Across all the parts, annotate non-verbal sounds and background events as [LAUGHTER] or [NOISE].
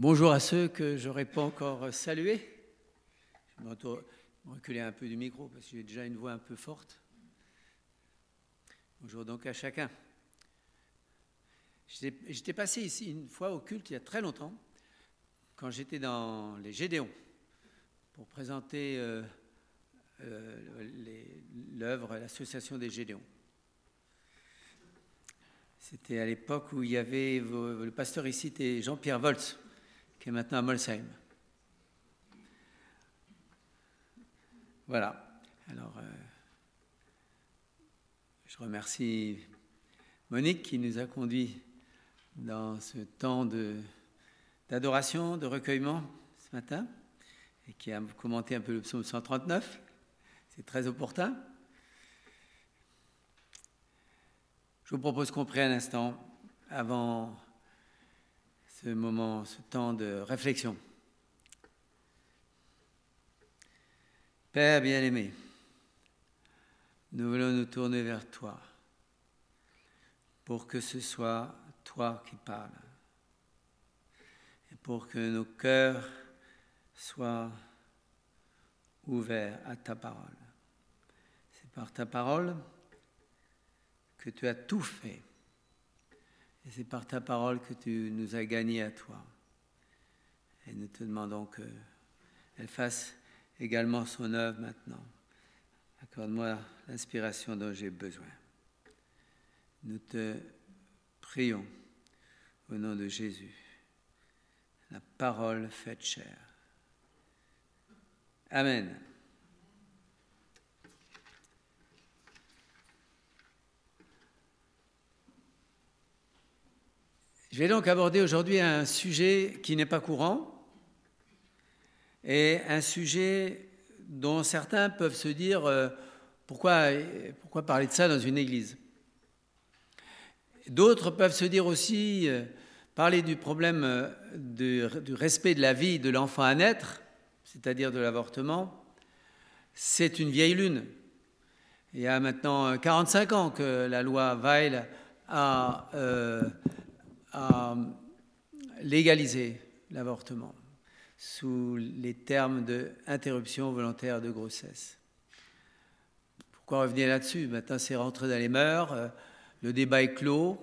Bonjour à ceux que je n'aurais pas encore salués. Je vais reculer un peu du micro parce que j'ai déjà une voix un peu forte. Bonjour donc à chacun. J'étais passé ici une fois au culte il y a très longtemps, quand j'étais dans les Gédéons, pour présenter euh, euh, l'œuvre, l'association des Gédéons. C'était à l'époque où il y avait, le pasteur ici était Jean-Pierre Volz, maintenant à Molsheim. Voilà. Alors, euh, je remercie Monique qui nous a conduits dans ce temps d'adoration, de, recueillement ce matin, et qui a commenté un peu le psaume 139. C'est très opportun. Je vous propose qu'on prenne un instant avant ce moment, ce temps de réflexion. Père bien-aimé, nous voulons nous tourner vers toi pour que ce soit toi qui parles et pour que nos cœurs soient ouverts à ta parole. C'est par ta parole que tu as tout fait et c'est par ta parole que tu nous as gagnés à toi. Et nous te demandons qu'elle fasse également son œuvre maintenant. Accorde-moi l'inspiration dont j'ai besoin. Nous te prions au nom de Jésus. La parole faite chair. Amen. Je vais donc aborder aujourd'hui un sujet qui n'est pas courant et un sujet dont certains peuvent se dire euh, pourquoi, pourquoi parler de ça dans une église? D'autres peuvent se dire aussi euh, parler du problème euh, du respect de la vie de l'enfant à naître, c'est-à-dire de l'avortement. C'est une vieille lune. Il y a maintenant 45 ans que la loi Weil a à légaliser l'avortement sous les termes d'interruption volontaire de grossesse. Pourquoi revenir là-dessus? Maintenant, c'est rentré dans les mœurs, euh, le débat est clos.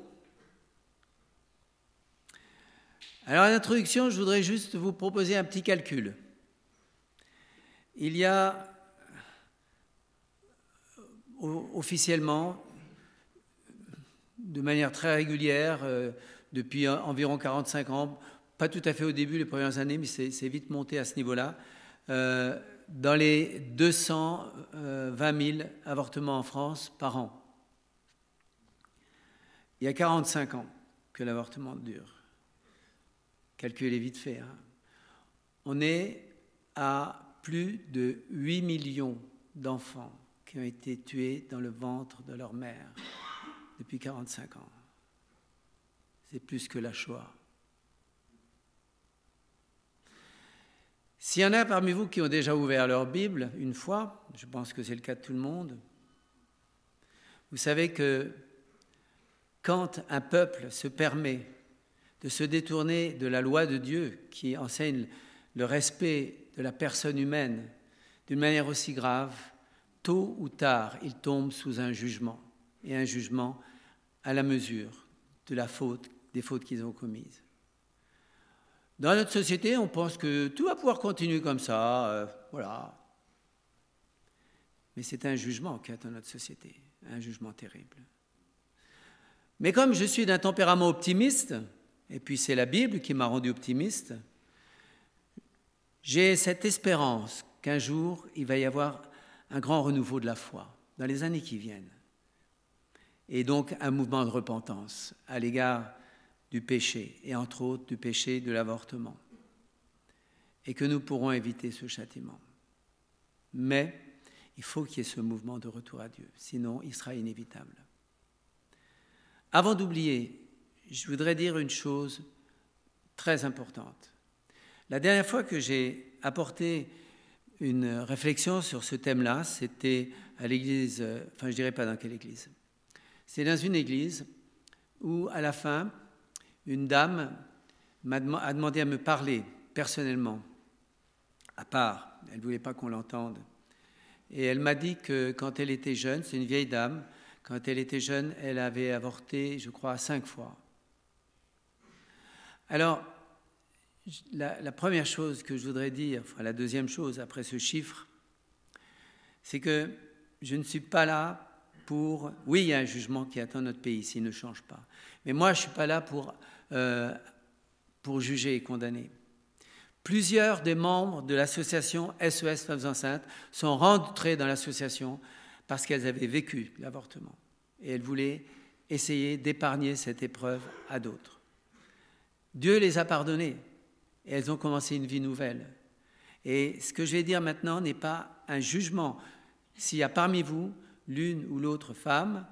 Alors, en introduction, je voudrais juste vous proposer un petit calcul. Il y a officiellement, de manière très régulière, euh, depuis environ 45 ans, pas tout à fait au début, les premières années, mais c'est vite monté à ce niveau-là. Euh, dans les 220 000 avortements en France par an. Il y a 45 ans que l'avortement dure. Calculez vite fait. Hein. On est à plus de 8 millions d'enfants qui ont été tués dans le ventre de leur mère depuis 45 ans c'est plus que la Shoah. S'il y en a parmi vous qui ont déjà ouvert leur Bible une fois, je pense que c'est le cas de tout le monde, vous savez que quand un peuple se permet de se détourner de la loi de Dieu qui enseigne le respect de la personne humaine d'une manière aussi grave, tôt ou tard, il tombe sous un jugement, et un jugement à la mesure de la faute des fautes qu'ils ont commises. Dans notre société, on pense que tout va pouvoir continuer comme ça, euh, voilà. Mais c'est un jugement qui dans notre société, un jugement terrible. Mais comme je suis d'un tempérament optimiste, et puis c'est la Bible qui m'a rendu optimiste, j'ai cette espérance qu'un jour, il va y avoir un grand renouveau de la foi dans les années qui viennent. Et donc un mouvement de repentance à l'égard du péché, et entre autres du péché de l'avortement, et que nous pourrons éviter ce châtiment. Mais il faut qu'il y ait ce mouvement de retour à Dieu, sinon il sera inévitable. Avant d'oublier, je voudrais dire une chose très importante. La dernière fois que j'ai apporté une réflexion sur ce thème-là, c'était à l'église, enfin je dirais pas dans quelle église. C'est dans une église où à la fin, une dame a demandé à me parler personnellement, à part. Elle ne voulait pas qu'on l'entende. Et elle m'a dit que quand elle était jeune, c'est une vieille dame, quand elle était jeune, elle avait avorté, je crois, cinq fois. Alors, la, première chose que je voudrais dire, enfin la deuxième chose après ce chiffre, c'est que je ne suis pas là pour... Oui, il y a un jugement qui attend notre pays s'il ne change pas. Mais moi, je ne suis pas là pour, euh, pour juger et condamner. Plusieurs des membres de l'association SOS Femmes Enceintes sont rentrés dans l'association parce qu'elles avaient vécu l'avortement. Et elles voulaient essayer d'épargner cette épreuve à d'autres. Dieu les a pardonnées et elles ont commencé une vie nouvelle. Et ce que je vais dire maintenant n'est pas un jugement. S'il y a parmi vous l'une ou l'autre femme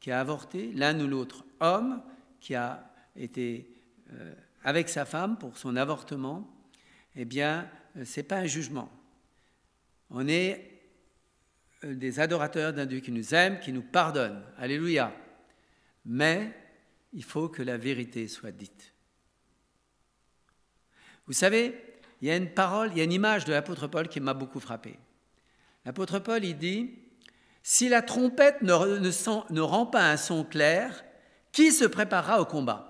qui a avorté, l'un ou l'autre homme qui a été euh, avec sa femme pour son avortement, eh bien, euh, ce n'est pas un jugement. On est euh, des adorateurs d'un Dieu qui nous aime, qui nous pardonne. Alléluia. Mais il faut que la vérité soit dite. Vous savez, il y a une parole, il y a une image de l'apôtre Paul qui m'a beaucoup frappé. L'apôtre Paul, il dit, si la trompette ne rend pas un son clair, qui se préparera au combat?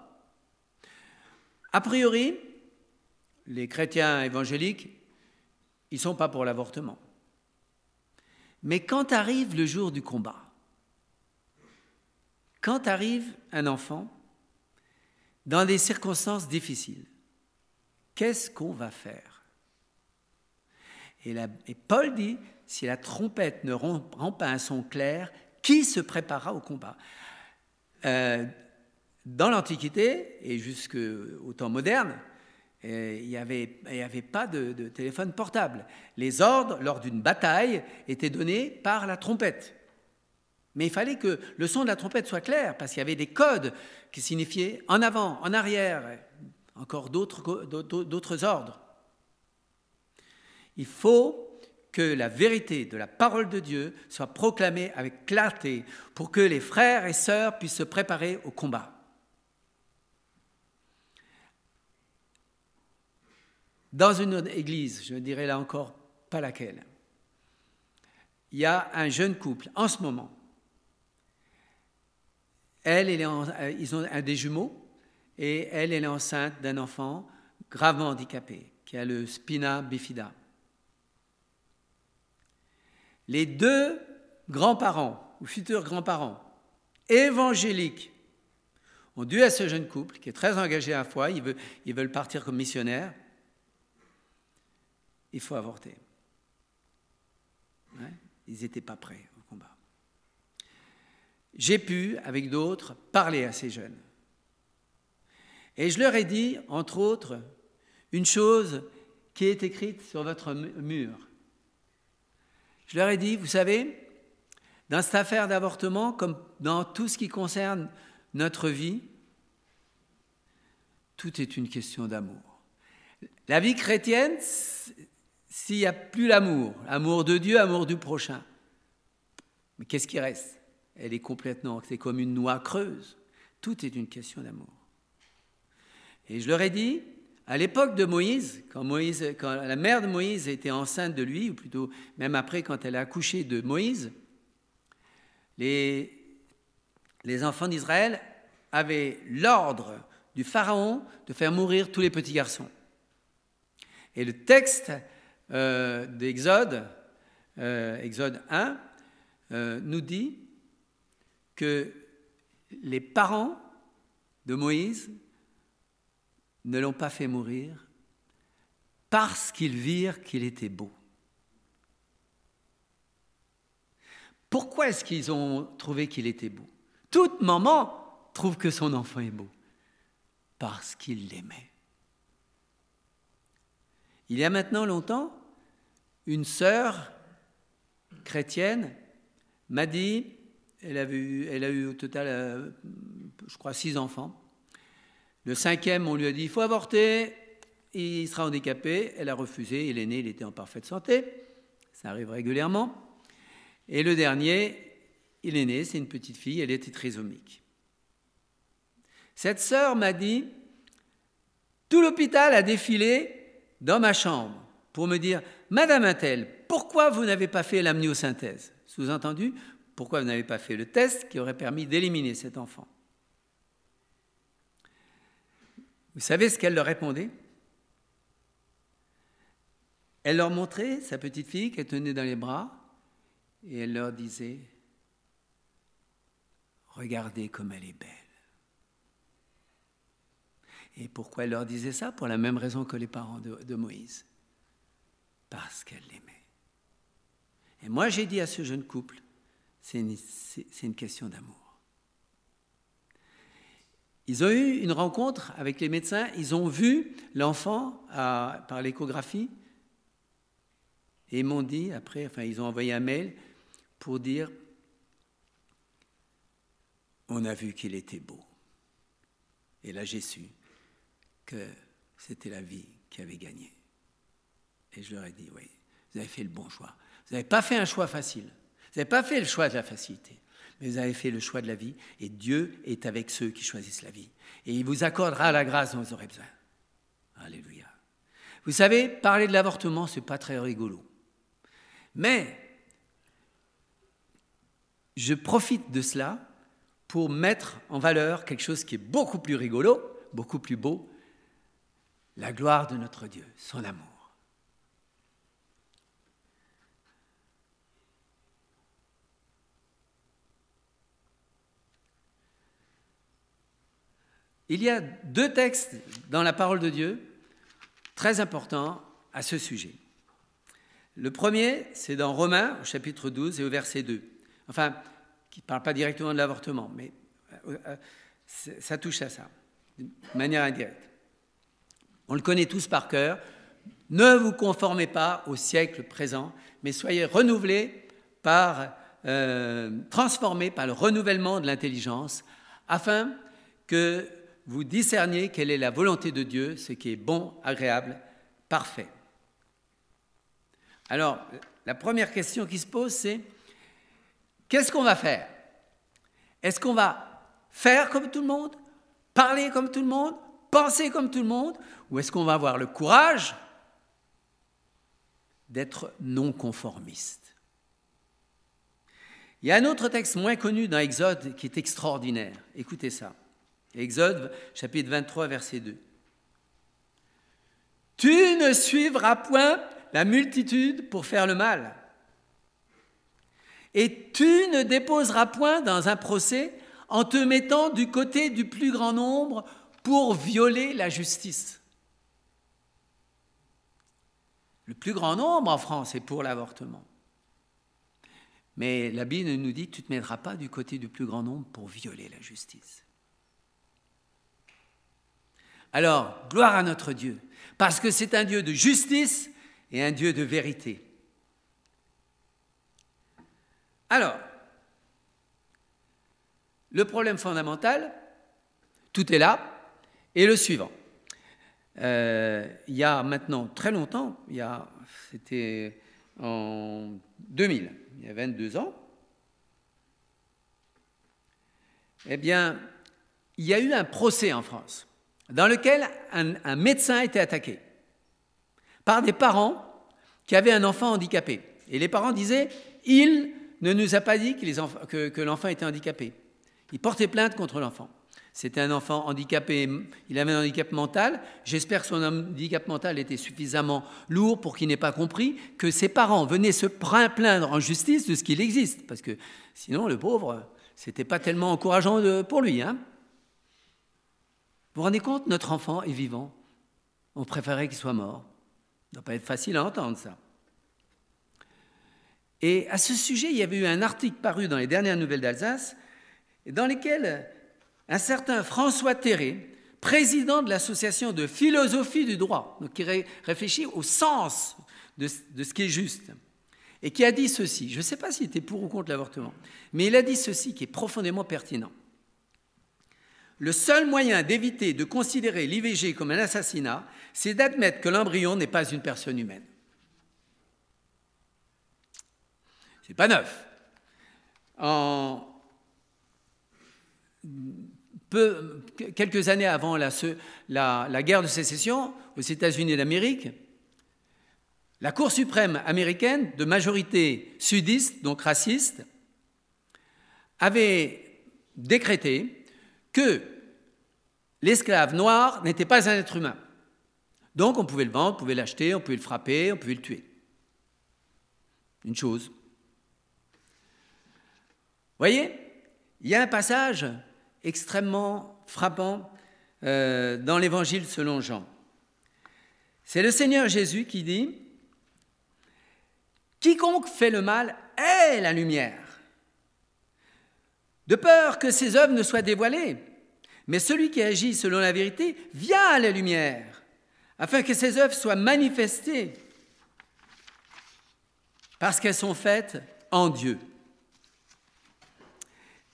A priori, les chrétiens évangéliques, ils ne sont pas pour l'avortement. Mais quand arrive le jour du combat, quand arrive un enfant dans des circonstances difficiles, qu'est-ce qu'on va faire? Et, Paul dit, si la trompette ne rend, pas un son clair, qui se préparera au combat? Euh, Dans l'Antiquité et jusqu'au temps moderne, il n'y avait, pas de, téléphone portable. Les ordres, lors d'une bataille, étaient donnés par la trompette. Mais il fallait que le son de la trompette soit clair, parce qu'il y avait des codes qui signifiaient en avant, en arrière, encore d'autres ordres. Il faut que la vérité de la parole de Dieu soit proclamée avec clarté pour que les frères et sœurs puissent se préparer au combat. Dans une église, je dirais là encore pas laquelle, il y a un jeune couple en ce moment. Elle, euh, ils ont un des jumeaux et elle, elle est enceinte d'un enfant gravement handicapé qui a le spina bifida. Les deux grands-parents ou futurs grands-parents évangéliques ont dû à ce jeune couple qui est très engagé à la foi, ils veulent partir comme missionnaires, il faut avorter. Ils n'étaient pas prêts au combat. J'ai pu, avec d'autres, parler à ces jeunes. Et je leur ai dit, entre autres, une chose qui est écrite sur votre mur. Je leur ai dit, vous savez, dans cette affaire d'avortement, comme dans tout ce qui concerne notre vie, tout est une question d'amour. La vie chrétienne, s'il n'y a plus l'amour, amour de Dieu, amour du prochain, mais qu'est-ce qui reste? Elle est complètement, c'est comme une noix creuse. Tout est une question d'amour. Et je leur ai dit, à l'époque de Moïse, quand, Moïse, quand la mère de Moïse était enceinte de lui, ou plutôt même après quand elle a accouché de Moïse, les, les enfants d'Israël avaient l'ordre du Pharaon de faire mourir tous les petits garçons. Et le texte euh, d'Exode, euh, Exode 1, euh, nous dit que les parents de Moïse ne l'ont pas fait mourir parce qu'ils virent qu'il était beau. Pourquoi est-ce qu'ils ont trouvé qu'il était beau? Toute maman trouve que son enfant est beau parce qu'il l'aimait. Il y a maintenant longtemps, une sœur chrétienne m'a dit, elle, a eu au total, euh, je crois, six enfants. Le cinquième, on lui a dit, il faut avorter, il sera handicapé. Elle a refusé, il est né, il était en parfaite santé. Ça arrive régulièrement. Et le dernier, il est né, c'est une petite fille, elle était trisomique. Cette sœur m'a dit, Tout l'hôpital a défilé dans ma chambre pour me dire Madame Intel, pourquoi vous n'avez pas fait l'amniosynthèse Sous-entendu, pourquoi vous n'avez pas fait le test qui aurait permis d'éliminer cet enfant? Vous savez ce qu'elle leur répondait? Elle leur montrait sa petite fille qu'elle tenait dans les bras et elle leur disait Regardez comme elle est belle. Et pourquoi elle leur disait ça? Pour la même raison que les parents de, de Moïse. Parce qu'elle l'aimait. Et moi j'ai dit à ce jeune couple, c'est une, question d'amour. Ils ont eu une rencontre avec les médecins, ils ont vu l'enfant par l'échographie, et m'ont dit, après, enfin ils ont envoyé un mail pour dire, on a vu qu'il était beau. Et là j'ai su que c'était la vie qui avait gagné. Et je leur ai dit, oui, vous avez fait le bon choix. Vous n'avez pas fait un choix facile. Vous n'avez pas fait le choix de la facilité. Mais vous avez fait le choix de la vie. Et Dieu est avec ceux qui choisissent la vie. Et il vous accordera la grâce dont vous aurez besoin. Alléluia. Vous savez, parler de l'avortement, ce n'est pas très rigolo. Mais je profite de cela pour mettre en valeur quelque chose qui est beaucoup plus rigolo, beaucoup plus beau, la gloire de notre Dieu, son amour. Il y a deux textes dans la parole de Dieu très importants à ce sujet. Le premier, c'est dans Romains, au chapitre 12 et au verset 2. Enfin, qui ne parle pas directement de l'avortement, mais euh, euh, ça touche à ça, de manière indirecte. On le connaît tous par cœur. Ne vous conformez pas au siècle présent, mais soyez renouvelés par, euh, transformés par le renouvellement de l'intelligence, afin que vous discerniez quelle est la volonté de Dieu, ce qui est bon, agréable, parfait. Alors, la première question qui se pose, c'est qu'est-ce qu'on va faire? Est-ce qu'on va faire comme tout le monde Parler comme tout le monde Penser comme tout le monde Ou est-ce qu'on va avoir le courage d'être non conformiste Il y a un autre texte moins connu dans Exode qui est extraordinaire. Écoutez ça. Exode chapitre 23, verset 2. Tu ne suivras point la multitude pour faire le mal. Et tu ne déposeras point dans un procès en te mettant du côté du plus grand nombre pour violer la justice. Le plus grand nombre en France est pour l'avortement. Mais la Bible nous dit, tu ne te mettras pas du côté du plus grand nombre pour violer la justice. Alors, gloire à notre Dieu, parce que c'est un Dieu de justice et un Dieu de vérité. Alors, le problème fondamental, tout est là, est le suivant. Euh, il y a maintenant très longtemps, c'était en 2000, il y a 22 ans, eh bien, il y a eu un procès en France dans lequel un, médecin a été attaqué par des parents qui avaient un enfant handicapé. Et les parents disaient, il ne nous a pas dit que, l'enfant était handicapé. Il portait plainte contre l'enfant. C'était un enfant handicapé, il avait un handicap mental. J'espère que son handicap mental était suffisamment lourd pour qu'il n'ait pas compris que ses parents venaient se plaindre en justice de ce qu'il existe. Parce que sinon, le pauvre, c'était pas tellement encourageant pour lui. Hein vous vous rendez compte, notre enfant est vivant. On préférait qu'il soit mort. Ça ne doit pas être facile à entendre ça. Et à ce sujet, il y avait eu un article paru dans les dernières nouvelles d'Alsace, dans lequel un certain François Terré, président de l'association de philosophie du droit, qui réfléchit au sens de, de ce qui est juste, et qui a dit ceci, je ne sais pas s'il était pour ou contre l'avortement, mais il a dit ceci qui est profondément pertinent. Le seul moyen d'éviter de considérer l'IVG comme un assassinat, c'est d'admettre que l'embryon n'est pas une personne humaine. C'est pas neuf. Quelques années avant la, la guerre de sécession aux États-Unis d'Amérique, la Cour suprême américaine, de majorité sudiste, donc raciste, avait décrété que l'esclave noir n'était pas un être humain. Donc on pouvait le vendre, on pouvait l'acheter, on pouvait le frapper, on pouvait le tuer. Une chose. Voyez, il y a un passage extrêmement frappant euh, dans l'Évangile selon Jean. C'est le Seigneur Jésus qui dit, Quiconque fait le mal est la lumière, de peur que ses œuvres ne soient dévoilées. Mais celui qui agit selon la vérité vient à la lumière, afin que ses œuvres soient manifestées, parce qu'elles sont faites en Dieu.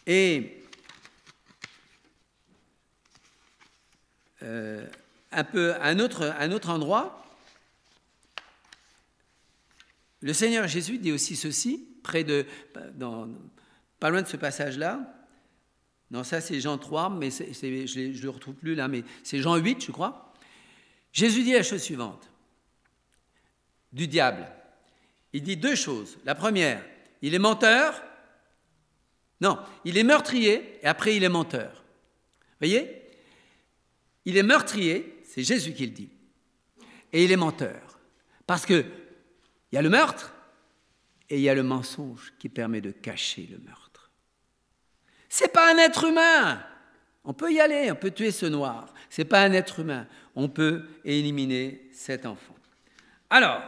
Et euh, un peu un autre, un autre endroit, le Seigneur Jésus dit aussi ceci, près de, dans, pas loin de ce passage-là. Non, ça c'est Jean 3, mais je ne le retrouve plus là, mais c'est Jean 8, je crois. Jésus dit la chose suivante du diable. Il dit deux choses. La première, il est menteur. Non, il est meurtrier et après il est menteur. Voyez? Il est meurtrier, c'est Jésus qui le dit. Et il est menteur. Parce que il y a le meurtre et il y a le mensonge qui permet de cacher le meurtre. C'est pas un être humain. On peut y aller, on peut tuer ce noir. C'est pas un être humain. On peut éliminer cet enfant. Alors,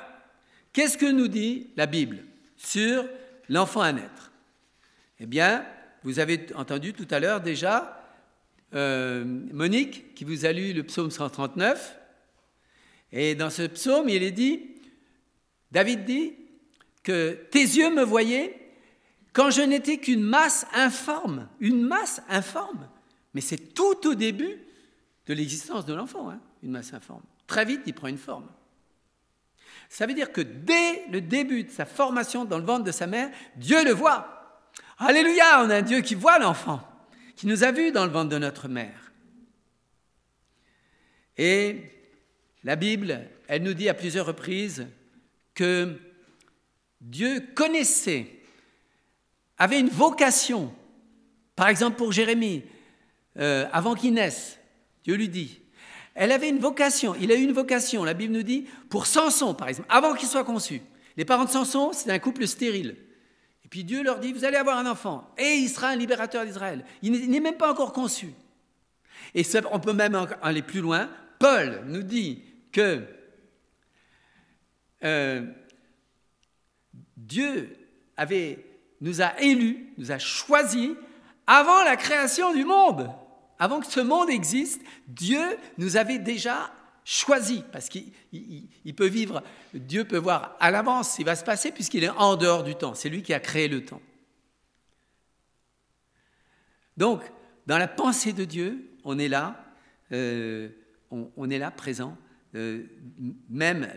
qu'est-ce que nous dit la Bible sur l'enfant à naître? Eh bien, vous avez entendu tout à l'heure déjà euh, Monique qui vous a lu le psaume 139. Et dans ce psaume, il est dit David dit que tes yeux me voyaient quand je n'étais qu'une masse informe, une masse informe. Mais c'est tout au début de l'existence de l'enfant, hein, une masse informe. Très vite, il prend une forme. Ça veut dire que dès le début de sa formation dans le ventre de sa mère, Dieu le voit. Alléluia, on a un Dieu qui voit l'enfant, qui nous a vus dans le ventre de notre mère. Et la Bible, elle nous dit à plusieurs reprises que Dieu connaissait, avait une vocation. Par exemple, pour Jérémie, euh, avant qu'il naisse, Dieu lui dit, elle avait une vocation, il a eu une vocation, la Bible nous dit, pour Samson, par exemple, avant qu'il soit conçu. Les parents de Samson, c'est un couple stérile. Et puis Dieu leur dit, vous allez avoir un enfant, et il sera un libérateur d'Israël. Il n'est même pas encore conçu. Et on peut même aller plus loin. Paul nous dit que euh, Dieu avait, nous a élus, nous a choisis avant la création du monde. Avant que ce monde existe, Dieu nous avait déjà choisis parce qu'il peut vivre, Dieu peut voir à l'avance ce qui va se passer puisqu'il est en dehors du temps. C'est lui qui a créé le temps. Donc, dans la pensée de Dieu, on est là, euh, on, est là présent euh, même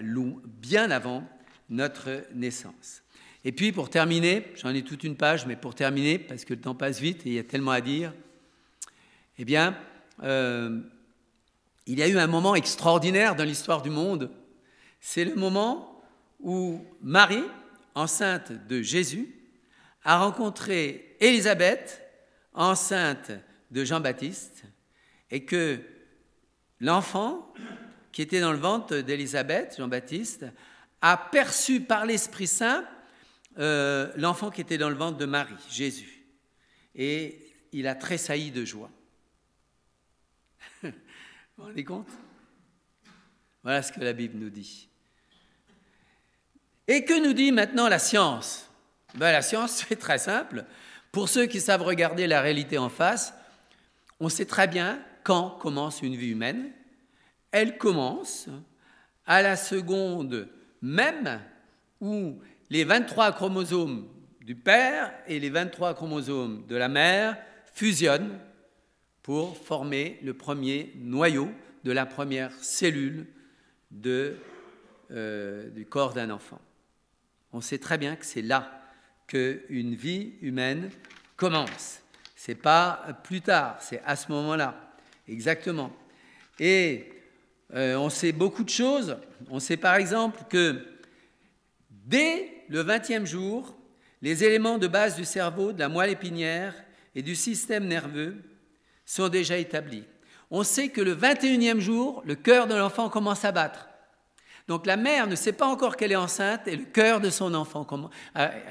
bien avant notre naissance. Et puis pour terminer, j'en ai toute une page, mais pour terminer, parce que le temps passe vite et il y a tellement à dire, eh bien, euh, il y a eu un moment extraordinaire dans l'histoire du monde. C'est le moment où Marie, enceinte de Jésus, a rencontré Élisabeth, enceinte de Jean-Baptiste, et que l'enfant qui était dans le ventre d'Élisabeth, Jean-Baptiste, a perçu par l'Esprit Saint euh, l'enfant qui était dans le ventre de Marie, Jésus. Et il a tressailli de joie. [LAUGHS] vous vous rendez compte? Voilà ce que la Bible nous dit. Et que nous dit maintenant la science? Ben, La science, [LAUGHS] c'est très simple. Pour ceux qui savent regarder la réalité en face, on sait très bien quand commence une vie humaine elle commence à la seconde même où les 23 chromosomes du père et les 23 chromosomes de la mère fusionnent pour former le premier noyau de la première cellule euh, du corps d'un enfant. On sait très bien que c'est là qu'une vie humaine commence. C'est pas plus tard, c'est à ce moment-là. Exactement. Et euh, on sait beaucoup de choses. On sait par exemple que dès le 20e jour, les éléments de base du cerveau, de la moelle épinière et du système nerveux sont déjà établis. On sait que le 21e jour, le cœur de l'enfant commence à battre. Donc la mère ne sait pas encore qu'elle est enceinte et le cœur de son enfant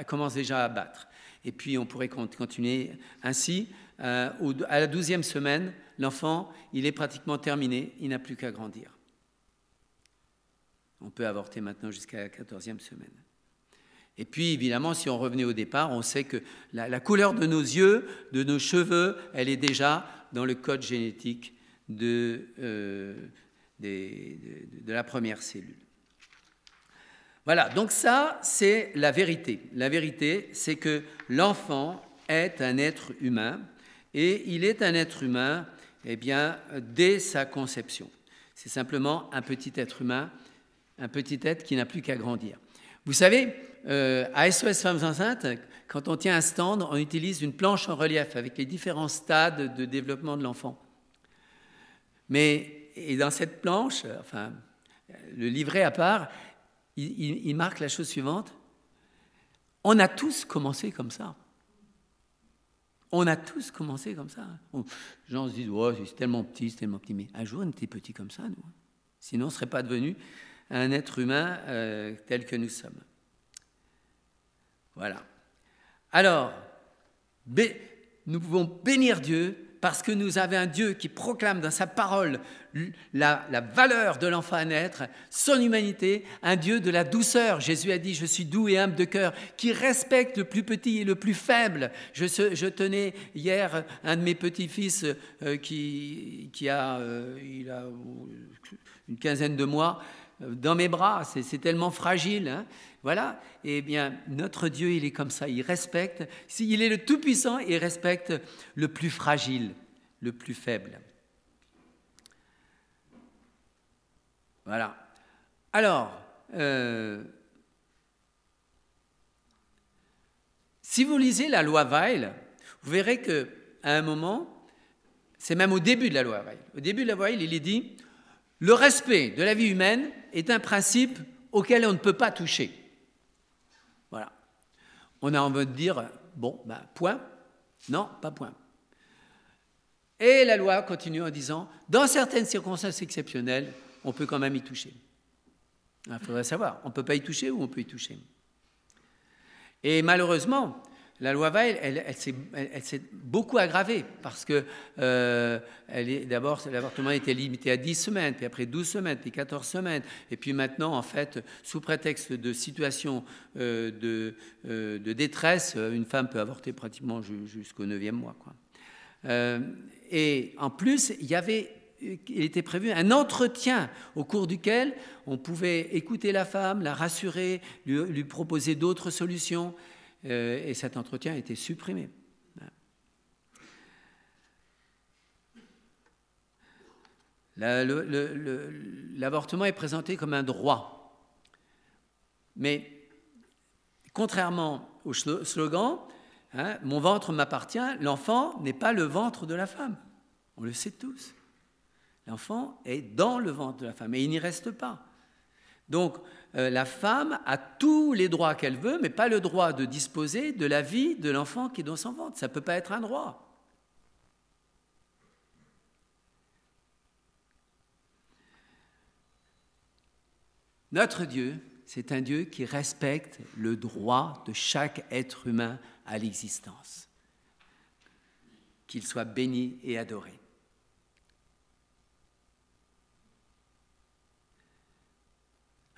commence déjà à battre. Et puis on pourrait continuer ainsi. Euh, à la douzième semaine, l'enfant, il est pratiquement terminé, il n'a plus qu'à grandir. On peut avorter maintenant jusqu'à la quatorzième semaine. Et puis, évidemment, si on revenait au départ, on sait que la, couleur de nos yeux, de nos cheveux, elle est déjà dans le code génétique de, euh, de la première cellule. Voilà, donc ça, c'est la vérité. La vérité, c'est que l'enfant est un être humain et il est un être humain eh bien, dès sa conception. C'est simplement un petit être humain, un petit être qui n'a plus qu'à grandir. Vous savez, euh, à SOS Femmes Enceintes, quand on tient un stand, on utilise une planche en relief avec les différents stades de développement de l'enfant. Mais, dans cette planche, enfin, le livret à part, il, marque la chose suivante. On a tous commencé comme ça. On a tous commencé comme ça. Les gens se disent, oh, c'est tellement petit, c'est tellement petit. Mais un jour, on était petit comme ça, nous. Sinon, on ne serait pas devenu un être humain euh, tel que nous sommes. Voilà. Alors, nous pouvons bénir Dieu parce que nous avons un Dieu qui proclame dans sa parole la, valeur de l'enfant à naître, son humanité, un Dieu de la douceur. Jésus a dit, je suis doux et humble de cœur, qui respecte le plus petit et le plus faible. Je, tenais hier un de mes petits-fils euh, qui, a, euh, a une quinzaine de mois euh, dans mes bras, c'est tellement fragile. Hein. Voilà, eh bien, notre Dieu, il est comme ça, il respecte, s'il est le Tout-Puissant, il respecte le plus fragile, le plus faible. Voilà. Alors, euh, si vous lisez la loi Weil, vous verrez que à un moment, c'est même au début de la loi Weil. Au début de la loi Weil, il est dit le respect de la vie humaine est un principe auquel on ne peut pas toucher. On a envie de dire, bon, ben, point. Non, pas point. Et la loi continue en disant, dans certaines circonstances exceptionnelles, on peut quand même y toucher. Il faudrait savoir, on ne peut pas y toucher ou on peut y toucher. Et malheureusement, la loi Veil, elle, s'est beaucoup aggravée parce que euh, d'abord, l'avortement était limité à 10 semaines, puis après 12 semaines, puis 14 semaines, et puis maintenant, en fait, sous prétexte de situation euh, de, euh, de, détresse, une femme peut avorter pratiquement jusqu'au 9e mois. Et en plus, il y avait il était prévu un entretien au cours duquel on pouvait écouter la femme, la rassurer, lui proposer d'autres solutions. Euh, et cet entretien a été supprimé. L'avortement est présenté comme un droit. Mais contrairement au slogan, hein, mon ventre m'appartient, l'enfant n'est pas le ventre de la femme. On le sait tous. L'enfant est dans le ventre de la femme et il n'y reste pas. Donc, euh, la femme a tous les droits qu'elle veut, mais pas le droit de disposer de la vie de l'enfant qui est dans son ventre. Ça ne peut pas être un droit. Notre Dieu, c'est un Dieu qui respecte le droit de chaque être humain à l'existence, qu'il soit béni et adoré.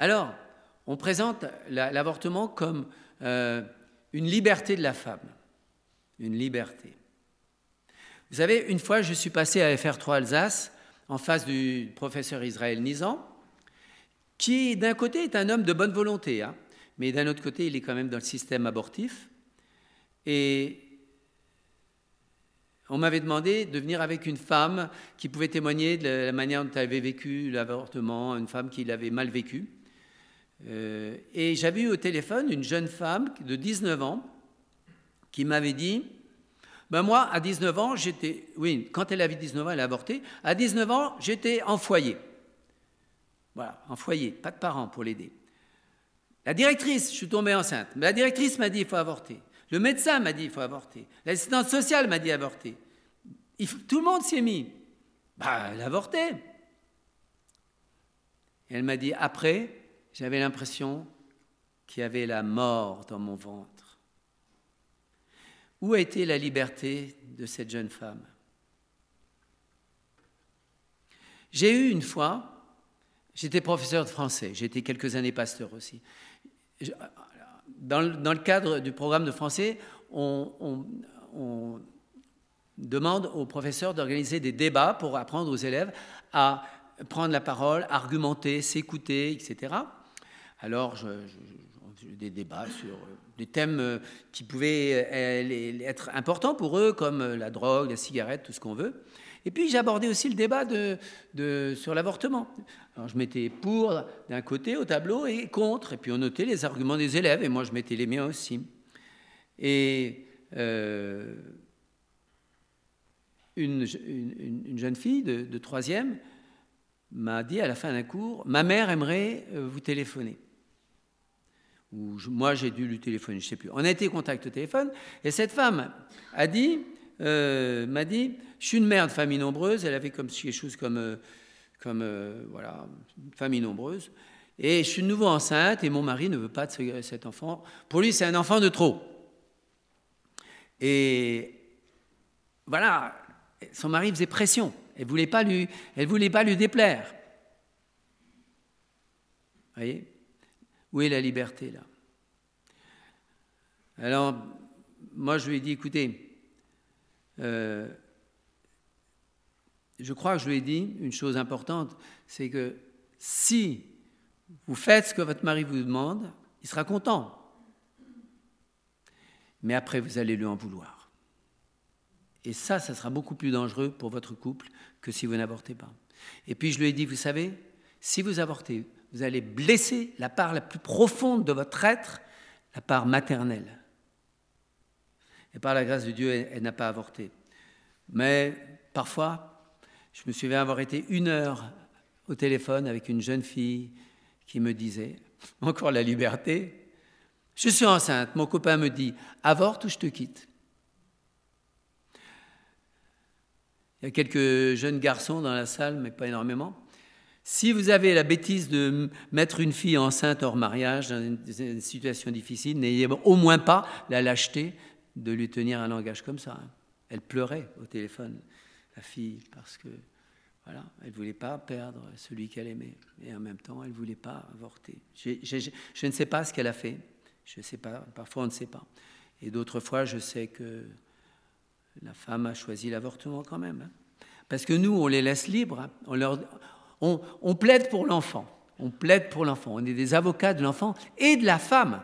Alors, on présente l'avortement comme euh, une liberté de la femme. Une liberté. Vous savez, une fois, je suis passé à FR3 Alsace, en face du professeur Israël Nizan, qui, d'un côté, est un homme de bonne volonté, hein, mais d'un autre côté, il est quand même dans le système abortif. Et on m'avait demandé de venir avec une femme qui pouvait témoigner de la manière dont elle avait vécu l'avortement, une femme qui l'avait mal vécu. Euh, et j'avais eu au téléphone une jeune femme de 19 ans qui m'avait dit, Ben moi, à 19 ans, j'étais. Oui, quand elle avait 19 ans, elle a avorté. À 19 ans, j'étais en foyer. Voilà, en foyer, pas de parents pour l'aider. La directrice, je suis tombée enceinte. Mais la directrice m'a dit il faut avorter. Le médecin m'a dit il faut avorter. L'assistante sociale m'a dit avorter. tout le monde s'y est mis. Bah, elle a avorté. elle m'a dit après, j'avais l'impression qu'il y avait la mort dans mon ventre. Où a été la liberté de cette jeune femme? J'ai eu une fois, j'étais professeur de français, été quelques années pasteur aussi. Dans, le cadre du programme de français, on, on demande aux professeurs d'organiser des débats pour apprendre aux élèves à prendre la parole, argumenter, s'écouter, etc. Alors, je, des débats sur euh, des thèmes euh, qui pouvaient euh, être importants pour eux, comme la drogue, la cigarette, tout ce qu'on veut. Et puis j'abordais aussi le débat sur l'avortement. Alors je mettais pour d'un côté au tableau et contre, et puis on notait les arguments des élèves, et moi je mettais les miens aussi. Et une, jeune fille de troisième m'a dit à la fin d'un cours, ma mère aimerait vous téléphoner ou moi j'ai dû lui téléphoner, je ne sais plus. On a été contact au téléphone, et cette femme a dit, euh, m'a dit, je suis une mère de famille nombreuse, elle avait comme quelque chose comme, euh, comme euh, voilà, une famille nombreuse, et je suis de nouveau enceinte, et mon mari ne veut pas de cet enfant. Pour lui, c'est un enfant de trop. Et voilà, son mari faisait pression. Elle ne voulait, voulait pas lui déplaire. Vous voyez? Où est la liberté là? Alors, moi je lui ai dit, écoutez, euh, je crois que je lui ai dit une chose importante, c'est que si vous faites ce que votre mari vous demande, il sera content. Mais après, vous allez lui en vouloir. Et ça, ça sera beaucoup plus dangereux pour votre couple que si vous n'avortez pas. Et puis je lui ai dit, vous savez, si vous avortez, vous allez blesser la part la plus profonde de votre être, la part maternelle. Et par la grâce de Dieu, elle, n'a pas avorté. Mais parfois, je me souviens avoir été une heure au téléphone avec une jeune fille qui me disait, [LAUGHS] encore la liberté, je suis enceinte, mon copain me dit, avorte ou je te quitte? Il y a quelques jeunes garçons dans la salle, mais pas énormément. Si vous avez la bêtise de mettre une fille enceinte hors mariage dans une, situation difficile, n'ayez au moins pas la lâcheté de lui tenir un langage comme ça. Elle pleurait au téléphone, la fille, parce que voilà, elle voulait pas perdre celui qu'elle aimait. Et en même temps, elle voulait pas avorter. Je, ne sais pas ce qu'elle a fait. Je sais pas. Parfois, on ne sait pas. Et d'autres fois, je sais que la femme a choisi l'avortement quand même. Hein. Parce que nous, on les laisse libres. Hein. On leur, on, plaide pour l'enfant. On plaide pour l'enfant. On est des avocats de l'enfant et de la femme.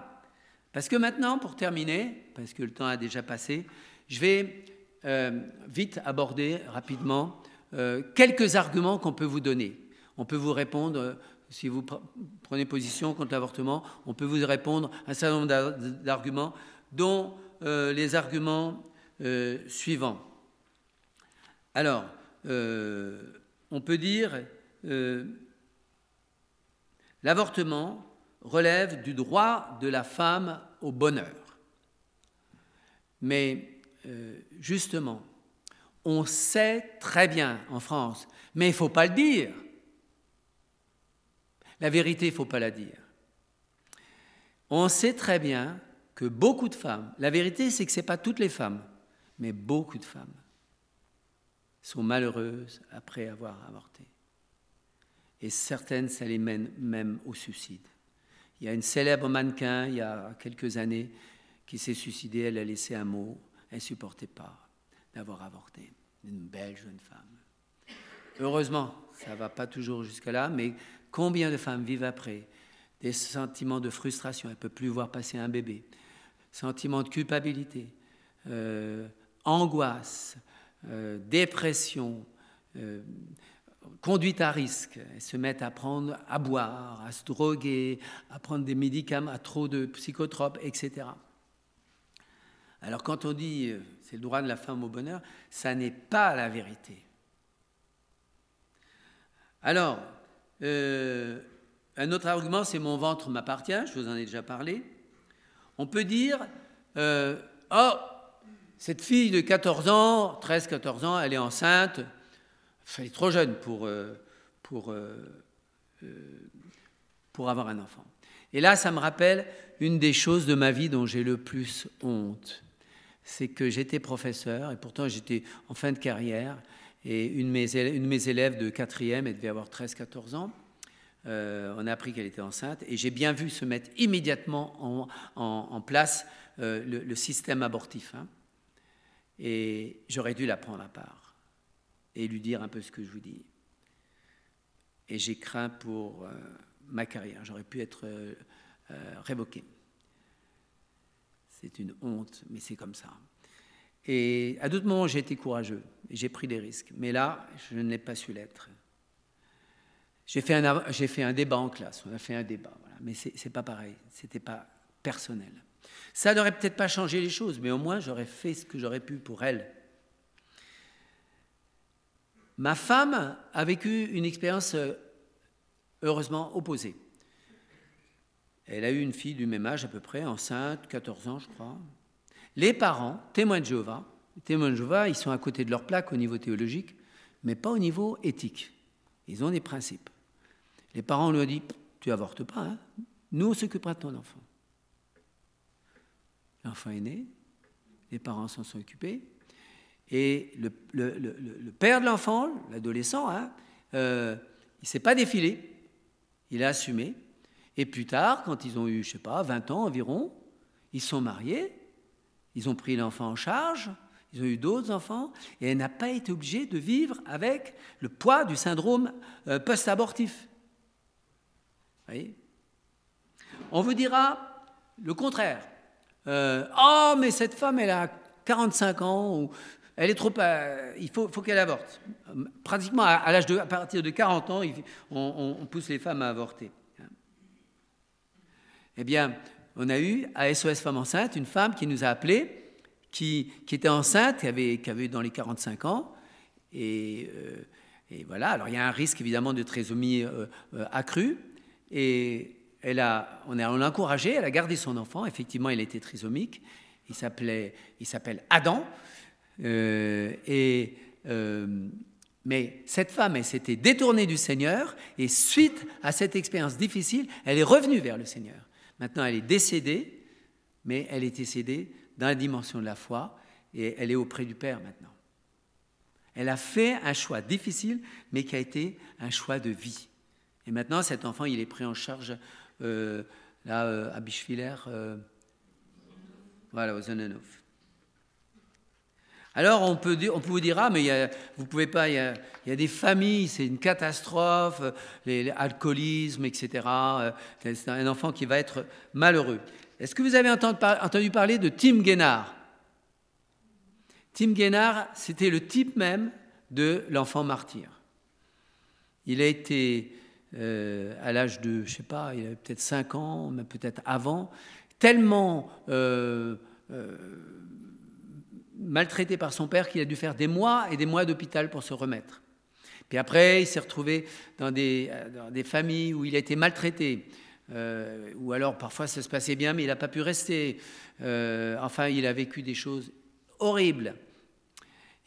Parce que maintenant, pour terminer, parce que le temps a déjà passé, je vais euh, vite aborder rapidement euh, quelques arguments qu'on peut vous donner. On peut vous répondre, euh, si vous prenez position contre l'avortement, on peut vous répondre un certain nombre d'arguments, dont les arguments suivants. Alors, on peut dire euh, l'avortement relève du droit de la femme au bonheur. Mais euh, justement, on sait très bien en France, mais il ne faut pas le dire. La vérité, il ne faut pas la dire. On sait très bien que beaucoup de femmes, la vérité c'est que ce n'est pas toutes les femmes, mais beaucoup de femmes sont malheureuses après avoir avorté et certaines, ça les mène même au suicide. Il y a une célèbre mannequin, il y a quelques années, qui s'est suicidée, elle a laissé un mot, elle ne supportait pas d'avoir avorté. Une belle jeune femme. Heureusement, ça ne va pas toujours jusque-là, mais combien de femmes vivent après des sentiments de frustration, elle ne peut plus voir passer un bébé, sentiments de culpabilité, euh, angoisse, euh, dépression, euh, conduite à risque. Elles se mettent à prendre, à boire, à se droguer, à prendre des médicaments, à trop de psychotropes, etc. Alors quand on dit euh, c'est le droit de la femme au bonheur, ça n'est pas la vérité. Alors, euh, un autre argument, c'est mon ventre m'appartient, je vous en ai déjà parlé. On peut dire, euh, oh, cette fille de 14 ans, 13-14 ans, elle est enceinte, elle est trop jeune pour, pour, pour avoir un enfant. Et là, ça me rappelle une des choses de ma vie dont j'ai le plus honte. C'est que j'étais professeur, et pourtant j'étais en fin de carrière, et une de mes élèves, de quatrième, elle devait avoir 13-14 ans, euh, on a appris qu'elle était enceinte, et j'ai bien vu se mettre immédiatement en, place euh, le, système abortif. Hein. Et j'aurais dû la prendre à part et lui dire un peu ce que je vous dis. Et j'ai craint pour euh, ma carrière. J'aurais pu être euh, révoqué. C'est une honte, mais c'est comme ça. Et à d'autres moments, j'ai été courageux j'ai pris des risques. Mais là, je n'ai pas su l'être. J'ai fait, un, j'ai fait un débat en classe, on a fait un débat, mais ce n'est pas pareil, ce n'était pas personnel. Ça n'aurait peut-être pas changé les choses, mais au moins j'aurais fait ce que j'aurais pu pour elle. Ma femme a vécu une expérience euh, heureusement opposée. Elle a eu une fille du même âge à peu près, enceinte, 14 ans je crois. Les parents, témoins de Jéhovah, témoins de Jéhovah, ils sont à côté de leur plaque au niveau théologique, mais pas au niveau éthique. Ils ont des principes. Les parents lui ont dit, tu avortes pas, hein nous on s'occupera de ton enfant. L'enfant est né, les parents s'en sont occupés, et le, père de l'enfant, l'adolescent, hein, euh, il ne s'est pas défilé, il a assumé, et plus tard, quand ils ont eu, je sais pas, 20 ans environ, ils sont mariés, ils ont pris l'enfant en charge, ils ont eu d'autres enfants, et elle n'a pas été obligée de vivre avec le poids du syndrome euh, post-abortif. voyez? On vous dira le contraire. Oh, mais cette femme, elle a 45 ans, ou elle est trop. Euh, il faut, qu'elle avorte. Pratiquement à, partir de 40 ans, on pousse les femmes à avorter. Eh bien, on a eu à SOS Femmes Enceintes une femme qui nous a appelés, qui, était enceinte, qui avait, qui avait dans les 45 ans. Et, euh, et, voilà, alors il y a un risque évidemment de trisomie euh, euh, accrue. Et elle a, on l'a encouragée, elle a gardé son enfant. Effectivement, il était trisomique. Il, s'appelait, il s'appelle Adam. Et, mais cette femme, elle s'était détournée du Seigneur. Et suite à cette expérience difficile, elle est revenue vers le Seigneur. Maintenant, elle est décédée, mais elle est décédée dans la dimension de la foi et elle est auprès du Père maintenant. Elle a fait un choix difficile, mais qui a été un choix de vie. Et maintenant, cet enfant, il est pris en charge euh, là, euh, à Bischwiller, euh, voilà, aux Zonnenhof. Alors on peut, vous dire, ah mais vous pouvez pas, il y a, des familles, c'est une catastrophe, l'alcoolisme, etc. Euh, c'est un enfant qui va être malheureux. Est-ce que vous avez entendu parler de Tim Guénard Tim Guénard, c'était le type même de l'enfant martyr. Il a été, euh, à l'âge de, je sais pas, il avait peut-être 5 ans, mais peut-être avant, tellement... Euh, maltraité par son père qu'il a dû faire des mois et des mois d'hôpital pour se remettre. Puis après, il s'est retrouvé dans des, des, familles où il a été maltraité, euh, ou alors parfois ça se passait bien, mais il n'a pas pu rester. Euh, enfin, il a vécu des choses horribles.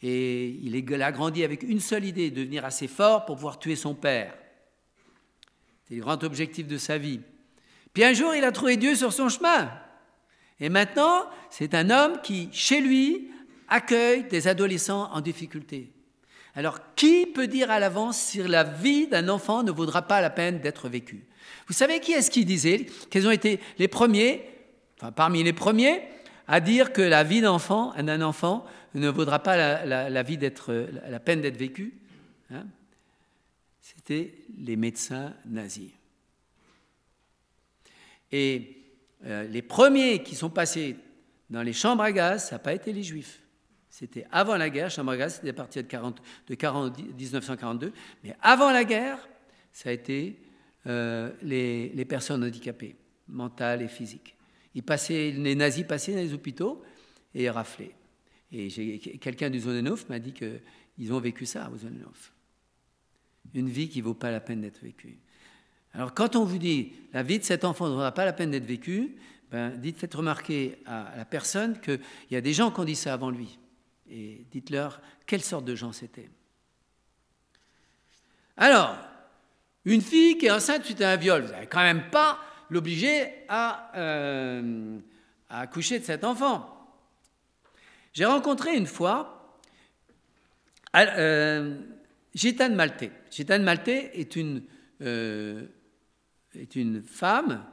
Et il a grandi avec une seule idée, devenir assez fort pour pouvoir tuer son père. C'est le grand objectif de sa vie. Puis un jour, il a trouvé Dieu sur son chemin. Et maintenant, c'est un homme qui, chez lui, accueille des adolescents en difficulté. Alors, qui peut dire à l'avance si la vie d'un enfant ne vaudra pas la peine d'être vécue? Vous savez qui est-ce qui disait Quels ont été les premiers, enfin parmi les premiers, à dire que la vie d'un enfant, ne vaudra pas la, vie d'être, la peine d'être vécue? Hein? C'était les médecins nazis. Et euh, les premiers qui sont passés dans les chambres à gaz, ça n'a pas été les juifs. C'était avant la guerre, gaz, c'était à partir de, 40, de 1942. Mais avant la guerre, ça a été euh, les, personnes handicapées, mentales et physiques. Ils passaient, les nazis passaient dans les hôpitaux et raflé. Et quelqu'un du Zonenhof m'a dit qu'ils ont vécu ça au Zonenhof. Une vie qui ne vaut pas la peine d'être vécue. Alors quand on vous dit la vie de cet enfant ne vaudra pas la peine d'être vécue, ben, dites, faites remarquer à la personne qu'il y a des gens qui ont dit ça avant lui. Et dites-leur quelle sorte de gens c'était. Alors, une fille qui est enceinte suite à un viol, vous n'allez quand même pas l'obliger à, euh, à accoucher de cet enfant. J'ai rencontré une fois euh, Gitane Maltais. Gitane Maltais est une, euh, est une femme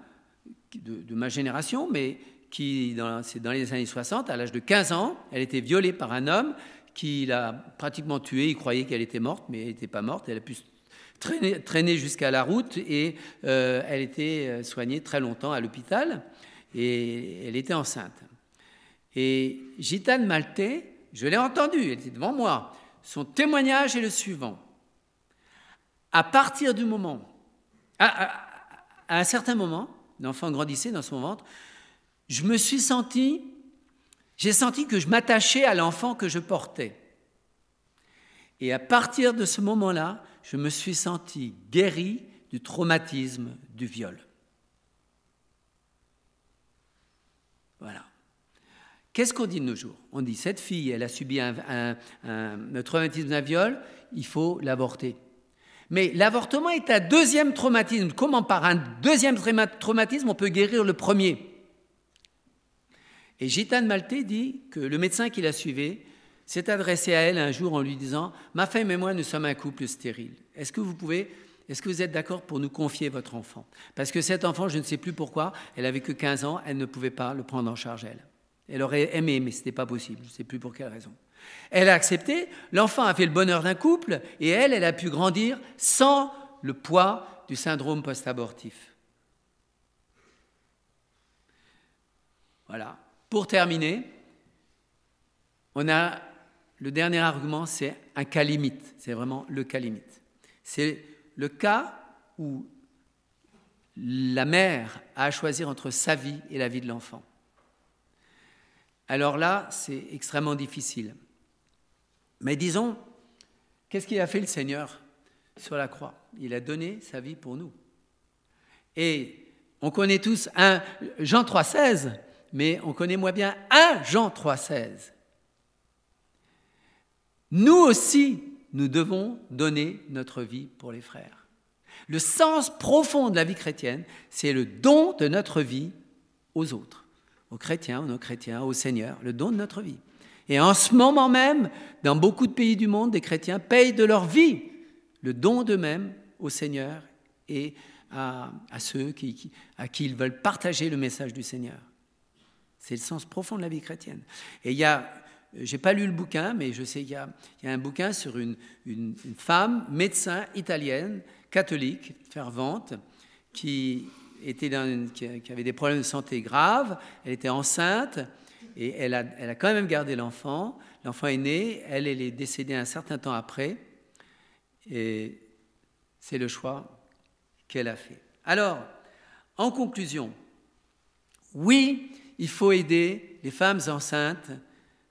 de, ma génération, mais qui, c'est dans les années 60, à l'âge de 15 ans, elle était violée par un homme qui l'a pratiquement tuée. Il croyait qu'elle était morte, mais elle n'était pas morte. Elle a pu traîner, jusqu'à la route et euh, elle était euh, soignée très longtemps à l'hôpital et elle était enceinte. Et Gitane Maltais, je l'ai entendu, elle était devant moi. Son témoignage est le suivant. À partir du moment, à un certain moment, l'enfant grandissait dans son ventre, je me suis senti, j'ai senti que je m'attachais à l'enfant que je portais. Et à partir de ce moment-là, je me suis senti guéri du traumatisme du viol. Voilà. Qu'est-ce qu'on dit de nos jours? On dit cette fille, elle a subi un, un traumatisme d'un viol, il faut l'avorter. Mais l'avortement est un deuxième traumatisme. Comment par un deuxième traumatisme on peut guérir le premier? Et Gitane Maltais dit que le médecin qui la suivait s'est adressé à elle un jour en lui disant Ma femme et moi, nous sommes un couple stérile. Est-ce que vous pouvez, est-ce que vous êtes d'accord pour nous confier votre enfant? Parce que cet enfant, je ne sais plus pourquoi, elle avait que 15 ans, elle ne pouvait pas le prendre en charge elle. Elle aurait aimé, mais ce n'était pas possible. Je ne sais plus pour quelle raison. Elle a accepté, l'enfant a fait le bonheur d'un couple, et elle, elle a pu grandir sans le poids du syndrome post-abortif. Voilà. Pour terminer, on a le dernier argument, c'est un cas limite. C'est vraiment le cas limite. C'est le cas où la mère a à choisir entre sa vie et la vie de l'enfant. Alors là, c'est extrêmement difficile. Mais disons, qu'est-ce qu'il a fait le Seigneur sur la croix? Il a donné sa vie pour nous. Et on connaît tous un Jean 3,16, mais on connaît moins bien un Jean 3,16. Nous aussi, nous devons donner notre vie pour les frères. Le sens profond de la vie chrétienne, c'est le don de notre vie aux autres, aux chrétiens, aux non-chrétiens, au Seigneur, le don de notre vie. Et en ce moment même, dans beaucoup de pays du monde, des chrétiens payent de leur vie le don d'eux-mêmes au Seigneur et à, ceux qui, à qui ils veulent partager le message du Seigneur. C'est le sens profond de la vie chrétienne. Et il y a, j'ai pas lu le bouquin, mais je sais qu'il y a, un bouquin sur une, femme médecin italienne, catholique, fervente, qui, était qui avait des problèmes de santé graves, elle était enceinte, et elle a, elle a quand même gardé l'enfant. L'enfant est né, elle, elle est décédée un certain temps après. Et c'est le choix qu'elle a fait. Alors, en conclusion, oui, il faut aider les femmes enceintes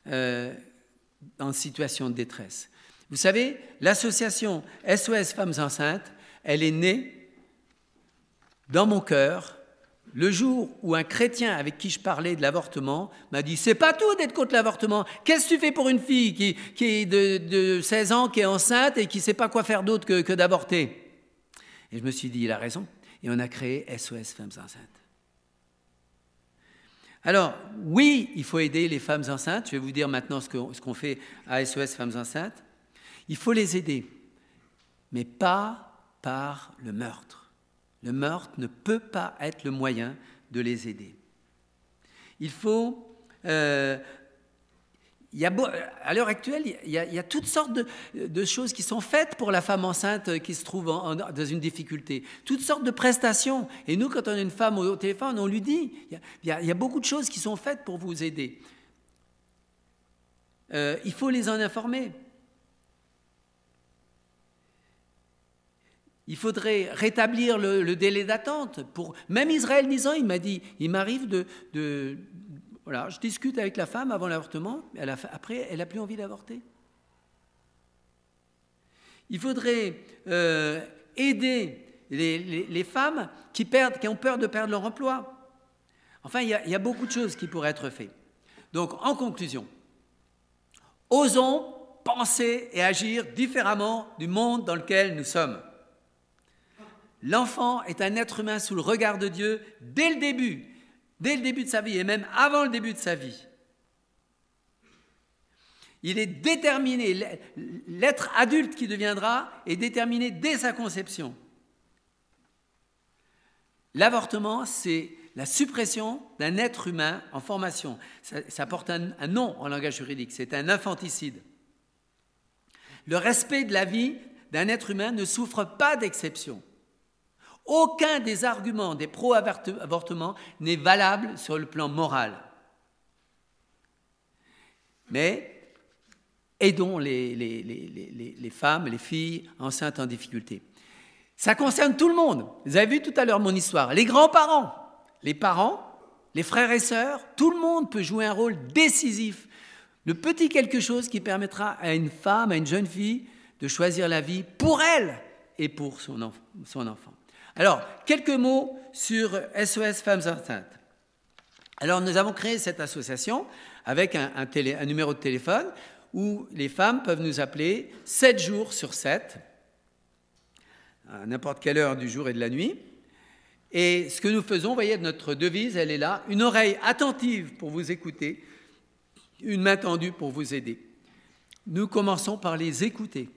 euh, en situation de détresse. Vous savez, l'association SOS Femmes Enceintes, elle est née dans mon cœur le jour où un chrétien avec qui je parlais de l'avortement m'a dit C'est pas tout d'être contre l'avortement. Qu'est-ce que tu fais pour une fille qui, est de, 16 ans, qui est enceinte et qui ne sait pas quoi faire d'autre que, que d'avorter? Et je me suis dit Il a raison. Et on a créé SOS Femmes Enceintes. Alors, oui, il faut aider les femmes enceintes. Je vais vous dire maintenant ce qu'on fait à SOS Femmes Enceintes. Il faut les aider, mais pas par le meurtre. Le meurtre ne peut pas être le moyen de les aider. Il faut... Euh, a, à l'heure actuelle, il y, a, toutes sortes de, choses qui sont faites pour la femme enceinte qui se trouve dans une difficulté. Toutes sortes de prestations. Et nous, quand on a une femme au, téléphone, on lui dit, il y, a, beaucoup de choses qui sont faites pour vous aider. Euh, il faut les en informer. Il faudrait rétablir le, délai d'attente. Pour... Même Israël disant, il m'a dit, il m'arrive de, Voilà, je discute avec la femme avant l'avortement, après, elle n'a plus envie d'avorter. Il faudrait euh, aider les, femmes qui, perdent, qui ont peur de perdre leur emploi. Enfin, il y, a, beaucoup de choses qui pourraient être faites. Donc, en conclusion, osons penser et agir différemment du monde dans lequel nous sommes. L'enfant est un être humain sous le regard de Dieu dès le début, dès le début de sa vie et même avant le début de sa vie. Il est déterminé, l'être adulte qui deviendra est déterminé dès sa conception. L'avortement, c'est la suppression d'un être humain en formation. Ça, porte un, un nom en langage juridique, c'est un infanticide. Le respect de la vie d'un être humain ne souffre pas d'exception. Aucun des arguments des pro-avortements n'est valable sur le plan moral. Mais aidons les, femmes, les filles enceintes en difficulté. Ça concerne tout le monde. Vous avez vu tout à l'heure mon histoire. Les grands-parents, les parents, les frères et sœurs, tout le monde peut jouer un rôle décisif. Le petit quelque chose qui permettra à une femme, à une jeune fille, de choisir la vie pour elle et pour son enfant. Alors, quelques mots sur SOS Femmes Enceintes. Alors, nous avons créé cette association avec un, numéro de téléphone où les femmes peuvent nous appeler 7 jours sur 7, à n'importe quelle heure du jour et de la nuit. Et ce que nous faisons, vous voyez, notre devise, elle est là, une oreille attentive pour vous écouter, une main tendue pour vous aider. Nous commençons par les écouter,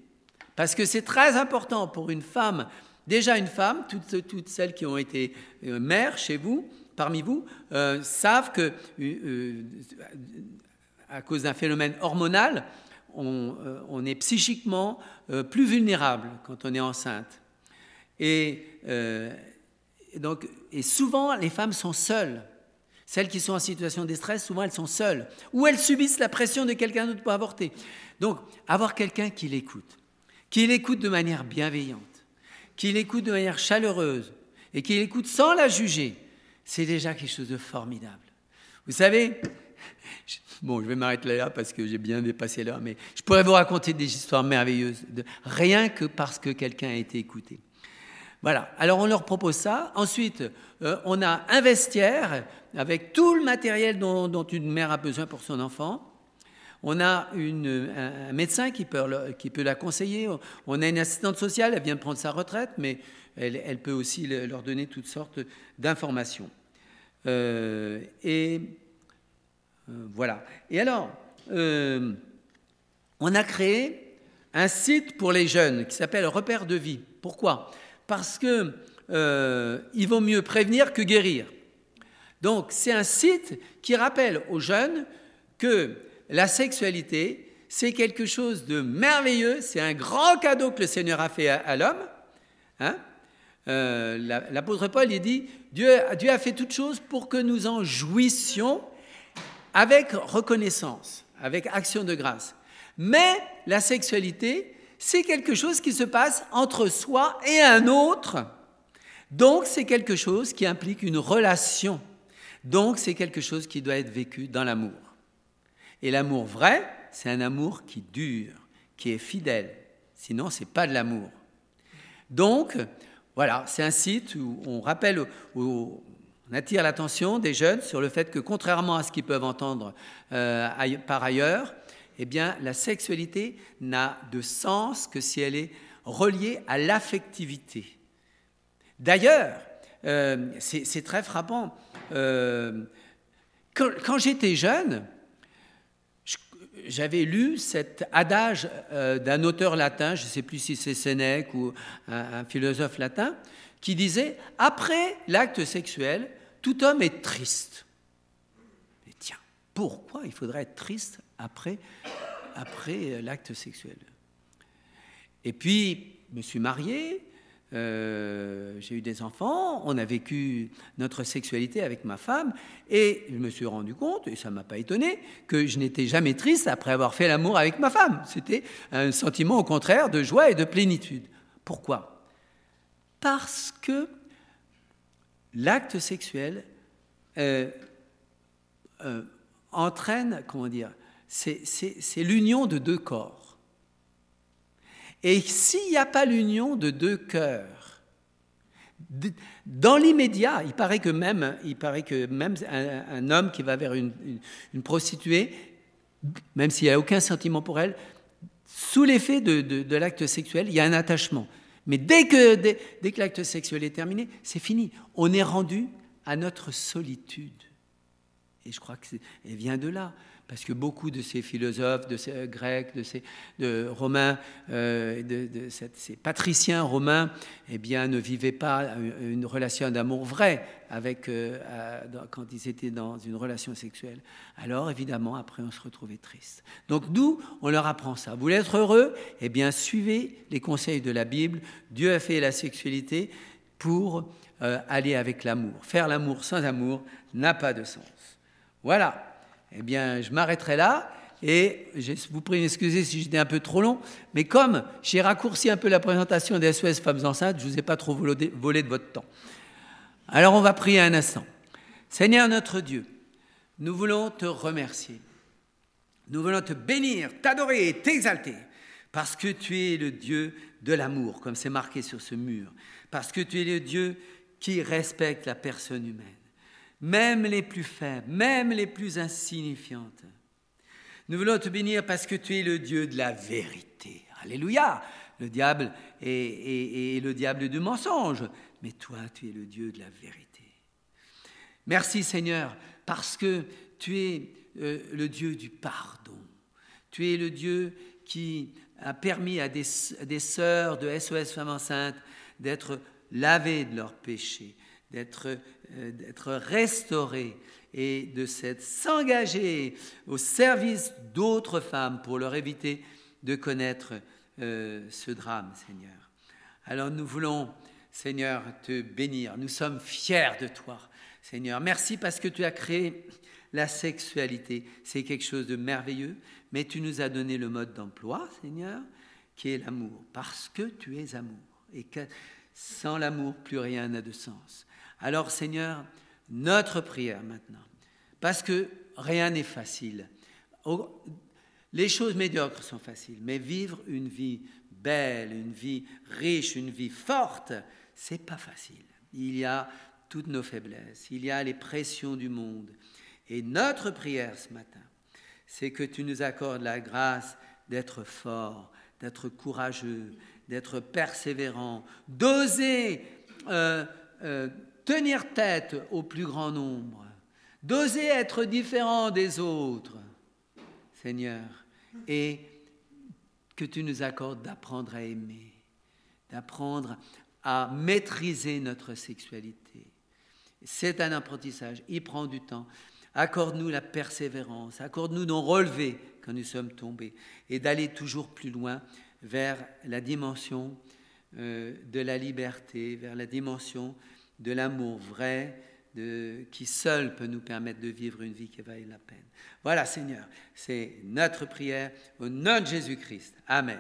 parce que c'est très important pour une femme Déjà, une femme, toutes, celles qui ont été euh, mères chez vous, parmi vous, euh, savent que, euh, à cause d'un phénomène hormonal, on, est psychiquement plus vulnérable quand on est enceinte. Et, donc, et souvent, les femmes sont seules. Celles qui sont en situation de stress, souvent elles sont seules, ou elles subissent la pression de quelqu'un d'autre pour avorter. Donc, avoir quelqu'un qui l'écoute, qui l'écoute de manière bienveillante, qu'il écoute de manière chaleureuse et qu'il écoute sans la juger, c'est déjà quelque chose de formidable. Vous savez, bon, je vais m'arrêter là parce que j'ai bien dépassé l'heure, mais je pourrais vous raconter des histoires merveilleuses, de, rien que parce que quelqu'un a été écouté. Voilà, alors on leur propose ça. Ensuite, euh, on a un vestiaire avec tout le matériel dont, une mère a besoin pour son enfant. On a un, médecin qui peut, la conseiller. On a une assistante sociale, elle vient de prendre sa retraite, mais elle, peut aussi leur donner toutes sortes d'informations. Euh, et euh, voilà. Et alors, euh, on a créé un site pour les jeunes qui s'appelle Repère de vie. Pourquoi? Parce que il vaut mieux prévenir que guérir. Donc, c'est un site qui rappelle aux jeunes que la sexualité, c'est quelque chose de merveilleux, c'est un grand cadeau que le Seigneur a fait à, l'homme. Hein euh, L'apôtre Paul il dit Dieu, Dieu a fait toutes choses pour que nous en jouissions avec reconnaissance, avec action de grâce. Mais la sexualité, c'est quelque chose qui se passe entre soi et un autre. Donc c'est quelque chose qui implique une relation. Donc c'est quelque chose qui doit être vécu dans l'amour. Et l'amour vrai, c'est un amour qui dure, qui est fidèle. Sinon, ce n'est pas de l'amour. Donc, voilà, c'est un site où on rappelle, où on attire l'attention des jeunes sur le fait que, contrairement à ce qu'ils peuvent entendre euh, par ailleurs, eh bien, la sexualité n'a de sens que si elle est reliée à l'affectivité. D'ailleurs, euh, c'est très frappant. Euh, quand j'étais jeune, j'avais lu cet adage euh, d'un auteur latin, je ne sais plus si c'est Sénèque ou un, philosophe latin, qui disait Après l'acte sexuel, tout homme est triste. Mais tiens, pourquoi il faudrait être triste après, après l'acte sexuel? Et puis, je me suis marié, euh, j'ai eu des enfants, on a vécu notre sexualité avec ma femme, et je me suis rendu compte, et ça ne m'a pas étonné, que je n'étais jamais triste après avoir fait l'amour avec ma femme. C'était un sentiment au contraire de joie et de plénitude. Pourquoi? Parce que l'acte sexuel, euh, euh, entraîne, comment dire, c'est l'union de deux corps. Et s'il n'y a pas l'union de deux cœurs, dans l'immédiat, il paraît que même, il paraît que même un, homme qui va vers une, prostituée, même s'il n'y a aucun sentiment pour elle, sous l'effet de, l'acte sexuel, il y a un attachement. Mais dès que, dès que l'acte sexuel est terminé, c'est fini. On est rendu à notre solitude. Et je crois qu'elle vient de là parce que beaucoup de ces philosophes, de ces Grecs, de ces Romains, euh, de, ces patriciens romains, eh bien, ne vivaient pas une relation d'amour vrai avec, euh, quand ils étaient dans une relation sexuelle. Alors, évidemment, après, on se retrouvait triste. Donc, nous, on leur apprend ça? Vous voulez être heureux? Eh bien, suivez les conseils de la Bible. Dieu a fait la sexualité pour euh, aller avec l'amour. Faire l'amour sans amour n'a pas de sens. Voilà eh bien, je m'arrêterai là. Et je vous prie d'excuser si j'étais un peu trop long, mais comme j'ai raccourci un peu la présentation des SOS Femmes Enceintes, je ne vous ai pas trop volé de votre temps. Alors on va prier un instant. Seigneur notre Dieu, nous voulons te remercier. Nous voulons te bénir, t'adorer et t'exalter, parce que tu es le Dieu de l'amour, comme c'est marqué sur ce mur, parce que tu es le Dieu qui respecte la personne humaine même les plus faibles, même les plus insignifiantes. Nous voulons te bénir parce que tu es le Dieu de la vérité. Alléluia. Le diable est, le diable du mensonge, mais toi, tu es le Dieu de la vérité. Merci Seigneur, parce que tu es euh, le Dieu du pardon. Tu es le Dieu qui a permis à des, à des sœurs de SOS Femmes Enceintes d'être lavées de leurs péchés, d'être restauré et de s'engager au service d'autres femmes pour leur éviter de connaître euh, ce drame, Seigneur. Alors nous voulons, Seigneur, te bénir. Nous sommes fiers de toi, Seigneur. Merci parce que tu as créé la sexualité. C'est quelque chose de merveilleux, mais tu nous as donné le mode d'emploi, Seigneur, qui est l'amour, parce que tu es amour. Et que sans l'amour, plus rien n'a de sens. Alors Seigneur, notre prière maintenant, parce que rien n'est facile. Les choses médiocres sont faciles, mais vivre une vie belle, une vie riche, une vie forte, c'est pas facile. Il y a toutes nos faiblesses, il y a les pressions du monde. Et notre prière ce matin, c'est que tu nous accordes la grâce d'être fort, d'être courageux, d'être persévérant, d'oser euh, euh, tenir tête au plus grand nombre, d'oser être différent des autres, Seigneur, et que tu nous accordes d'apprendre à aimer, d'apprendre à maîtriser notre sexualité. C'est un apprentissage, il prend du temps. Accorde-nous la persévérance, accorde-nous d'en relever quand nous sommes tombés et d'aller toujours plus loin vers la dimension euh, de la liberté, vers la dimension de l'amour vrai, qui seul peut nous permettre de vivre une vie qui vaille la peine. Voilà, Seigneur, c'est notre prière au nom de Jésus-Christ. Amen.